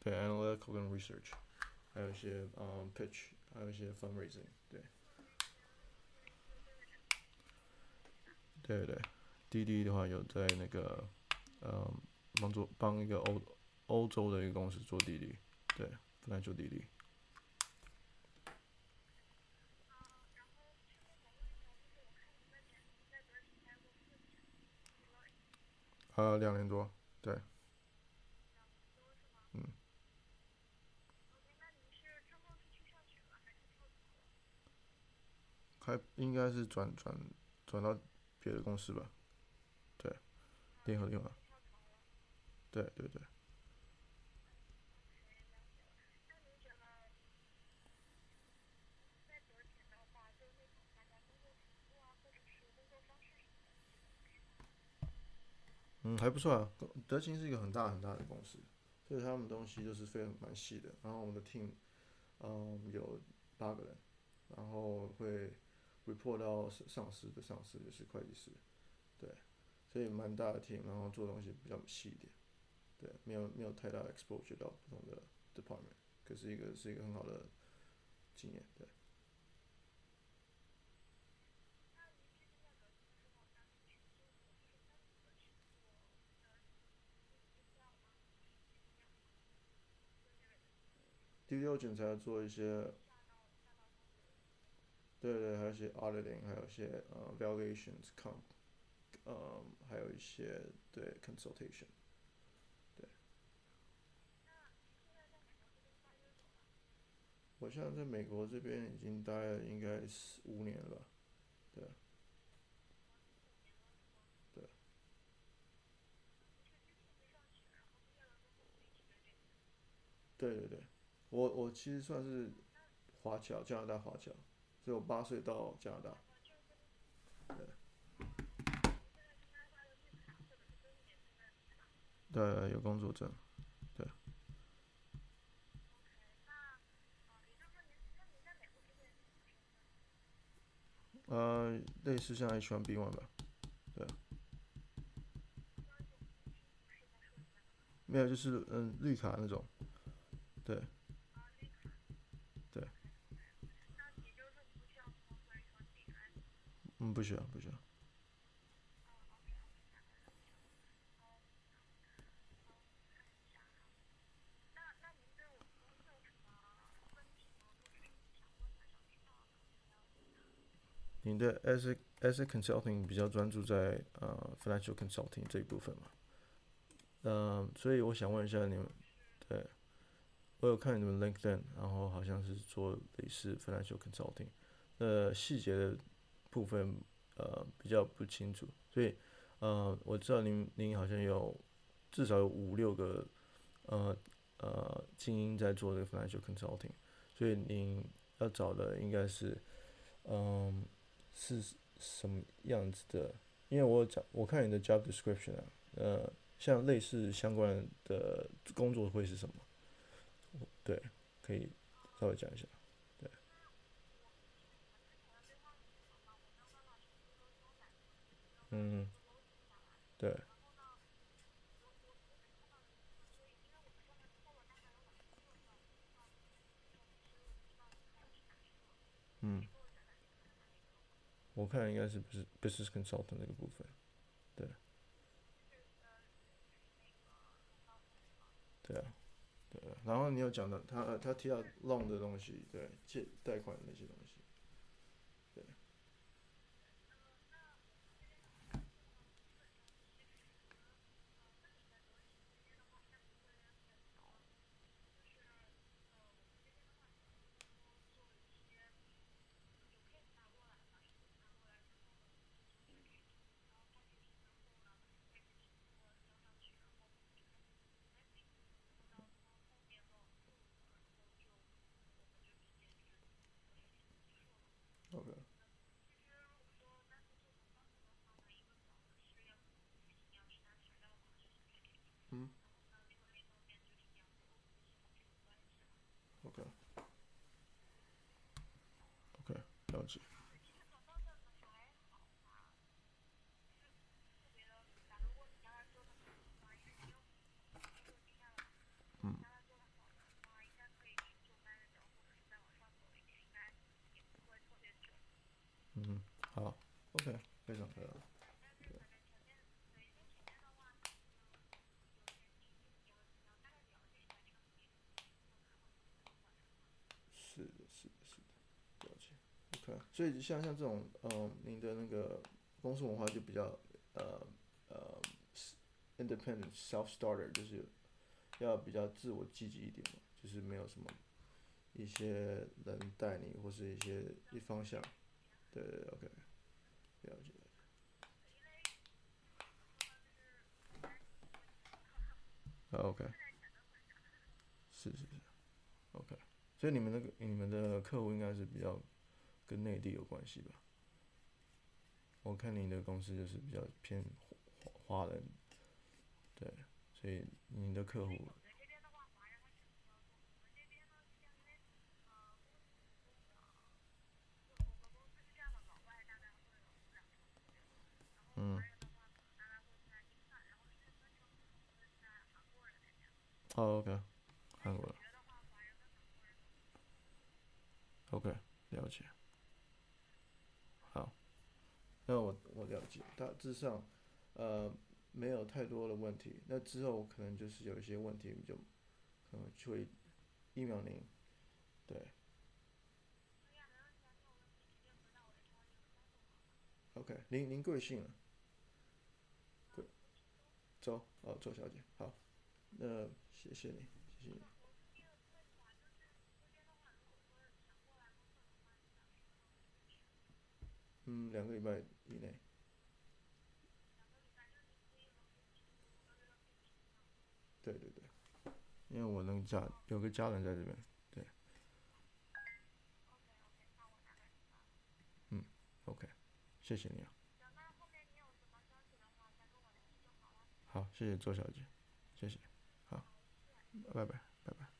对，analytical 跟 research，还有一些嗯 pitch，还有一些 fundraising，对。对对，滴滴的话有在那个嗯帮助帮一个欧欧洲的一个公司做滴滴，对，本来做滴滴。呃，两年多，对。还应该是转转转到别的公司吧，对，联合利华。对对对。嗯，还不错啊。德勤是一个很大很大的公司，所以他们东西都是非常蛮细的。然后我们的 team，嗯，有八个人，然后会 report 到上司的上司就是会计师，对，所以蛮大的 team，然后做东西比较细一点，对，没有没有太大的 exposure 到不同的 department，可是一个是一个很好的经验，对。第六检查做一些，对对，还有些 auditing，还有一些呃 valuations，com，呃，还有一些对 consultation，对。我现在在美国这边已经待了应该是五年了，对。对。对对对。我我其实算是华侨，加拿大华侨，所以我八岁到加拿大。对。对，有工作证。对。呃，类似像 H one B one 吧。对。没有，就是嗯，绿卡那种。对。嗯，不需要，不需要。你的 as a as a consulting 比较专注在呃 financial consulting 这一部分嘛？嗯、所以我想问一下你们，对，我有看你们 LinkedIn，然后好像是做类似 financial consulting，呃，细节的。部分呃比较不清楚，所以呃我知道您您好像有至少有五六个呃呃精英在做这个 financial consulting，所以您要找的应该是嗯、是什么样子的？因为我找我看你的 job description 啊，呃像类似相关的工作会是什么？对，可以稍微讲一下。嗯，对。嗯，我看应该是不是 business consultant 那个部分，对。对啊，对啊。然后你有讲到他他提到 loan 的东西，对，借贷款那些东西。嗯。嗯。好，OK，非常非常。是是。所以像像这种，嗯，您的那个公司文化就比较，呃呃，independent self starter，就是要比较自我积极一点嘛，就是没有什么一些人带你或是一些一方向，对对，OK，了解。OK，是是是，OK，所以你们那个你们的客户应该是比较跟内地有关系吧？我看你的公司就是比较偏华人，对，所以你的客户，嗯。哦，OK，韩国的，OK，了解。那我我了解，大致上，呃，没有太多的问题。那之后可能就是有一些问题，就可能就会一秒零，对。OK，您您贵姓啊？贵，周，哦，周小姐，好，那。谢谢你，谢谢你。嗯，两个礼拜以内。对对对，因为我能家有个家人在这边，对。嗯，OK，谢谢你啊。好，谢谢周小姐，谢谢。好，拜拜拜拜。